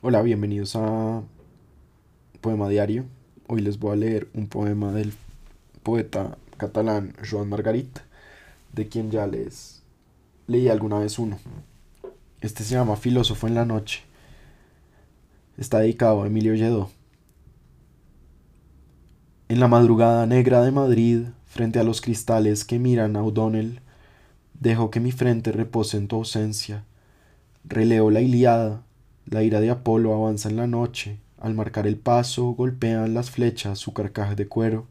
Hola, bienvenidos a Poema Diario. Hoy les voy a leer un poema del poeta catalán Joan Margarit, de quien ya les leí alguna vez uno. Este se llama Filósofo en la Noche. Está dedicado a Emilio Lledó. En la madrugada negra de Madrid, frente a los cristales que miran a O'Donnell, dejo que mi frente repose en tu ausencia. Releo la Iliada la ira de Apolo avanza en la noche, al marcar el paso golpean las flechas su carcaj de cuero.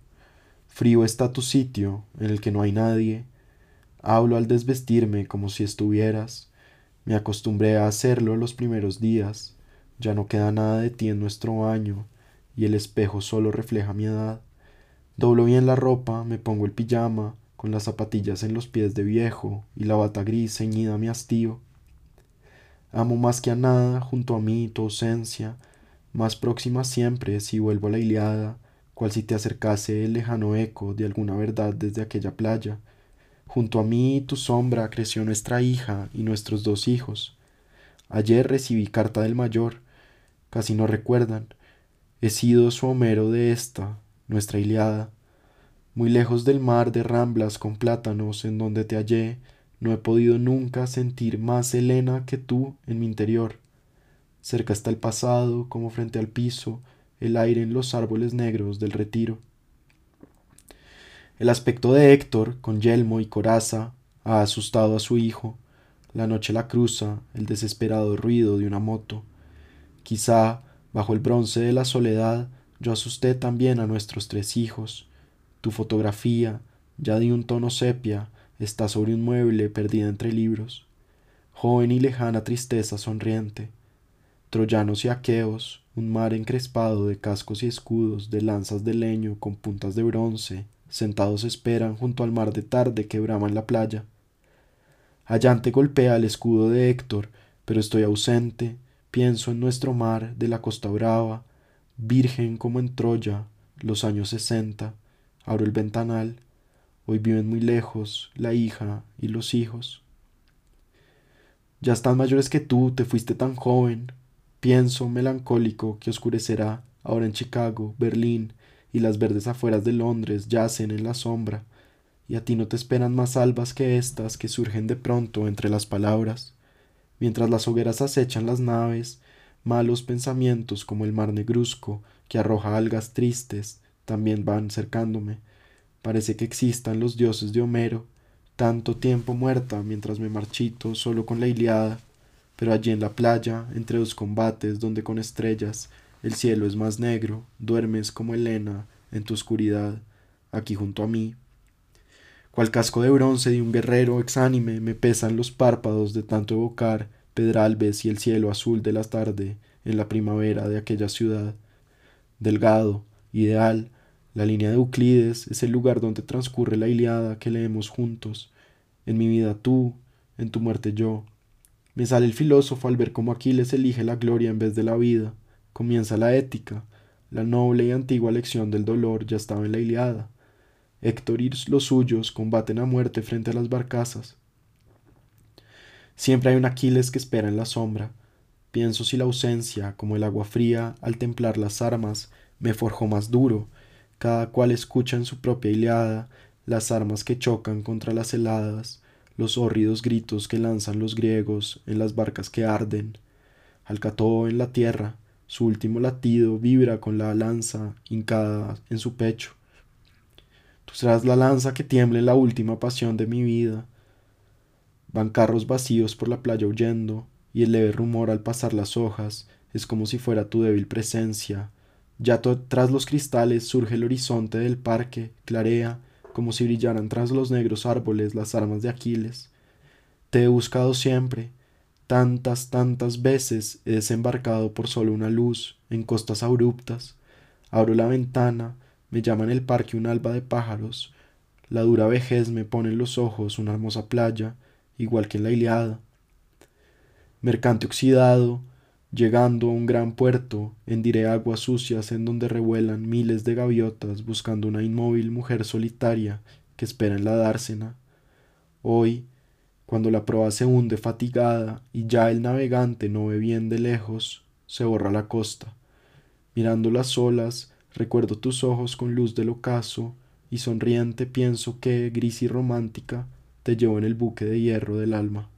Frío está tu sitio, en el que no hay nadie. Hablo al desvestirme como si estuvieras. Me acostumbré a hacerlo los primeros días. Ya no queda nada de ti en nuestro baño, y el espejo solo refleja mi edad. Doblo bien la ropa, me pongo el pijama, con las zapatillas en los pies de viejo y la bata gris ceñida a mi hastío. Amo más que a nada junto a mí tu ausencia, más próxima siempre si vuelvo a la Iliada, cual si te acercase el lejano eco de alguna verdad desde aquella playa. Junto a mí tu sombra creció nuestra hija y nuestros dos hijos. Ayer recibí carta del mayor, casi no recuerdan. He sido su Homero de esta, nuestra Iliada. Muy lejos del mar de ramblas con plátanos en donde te hallé, no he podido nunca sentir más Helena que tú en mi interior. Cerca está el pasado, como frente al piso, el aire en los árboles negros del retiro. El aspecto de Héctor, con yelmo y coraza, ha asustado a su hijo. La noche la cruza, el desesperado ruido de una moto. Quizá, bajo el bronce de la soledad, yo asusté también a nuestros tres hijos. Tu fotografía, ya de un tono sepia, está sobre un mueble perdida entre libros, joven y lejana tristeza sonriente, troyanos y aqueos, un mar encrespado de cascos y escudos, de lanzas de leño con puntas de bronce, sentados esperan junto al mar de tarde que brama en la playa. Allante golpea el escudo de Héctor, pero estoy ausente, pienso en nuestro mar de la costa brava, virgen como en Troya, los años sesenta, abro el ventanal, Hoy viven muy lejos la hija y los hijos. Ya están mayores que tú, te fuiste tan joven. Pienso melancólico que oscurecerá ahora en Chicago, Berlín y las verdes afueras de Londres yacen en la sombra, y a ti no te esperan más albas que estas que surgen de pronto entre las palabras. Mientras las hogueras acechan las naves, malos pensamientos como el mar negruzco que arroja algas tristes también van cercándome Parece que existan los dioses de Homero, tanto tiempo muerta mientras me marchito solo con la Iliada, pero allí en la playa, entre dos combates donde con estrellas el cielo es más negro, duermes como Helena en tu oscuridad, aquí junto a mí. Cual casco de bronce de un guerrero exánime me pesan los párpados de tanto evocar Pedralbes y el cielo azul de la tarde en la primavera de aquella ciudad. Delgado, ideal, la línea de Euclides es el lugar donde transcurre la Iliada que leemos juntos. En mi vida tú, en tu muerte yo. Me sale el filósofo al ver cómo Aquiles elige la gloria en vez de la vida. Comienza la ética. La noble y antigua lección del dolor ya estaba en la Iliada. Héctor y los suyos combaten a muerte frente a las barcazas. Siempre hay un Aquiles que espera en la sombra. Pienso si la ausencia, como el agua fría, al templar las armas, me forjó más duro, cada cual escucha en su propia Iliada las armas que chocan contra las heladas, los hórridos gritos que lanzan los griegos en las barcas que arden. Alcató en la tierra, su último latido vibra con la lanza hincada en su pecho. Tú serás la lanza que tiembla en la última pasión de mi vida. Van carros vacíos por la playa huyendo, y el leve rumor al pasar las hojas es como si fuera tu débil presencia, ya tras los cristales surge el horizonte del parque, clarea, como si brillaran tras los negros árboles las armas de Aquiles. Te he buscado siempre, tantas, tantas veces he desembarcado por solo una luz, en costas abruptas. Abro la ventana, me llama en el parque un alba de pájaros. La dura vejez me pone en los ojos una hermosa playa, igual que en la Iliada. Mercante oxidado, Llegando a un gran puerto, hendiré aguas sucias en donde revuelan miles de gaviotas buscando una inmóvil mujer solitaria que espera en la dársena. Hoy, cuando la proa se hunde fatigada y ya el navegante no ve bien de lejos, se borra la costa. Mirando las olas, recuerdo tus ojos con luz del ocaso, y sonriente pienso que, gris y romántica, te llevo en el buque de hierro del alma.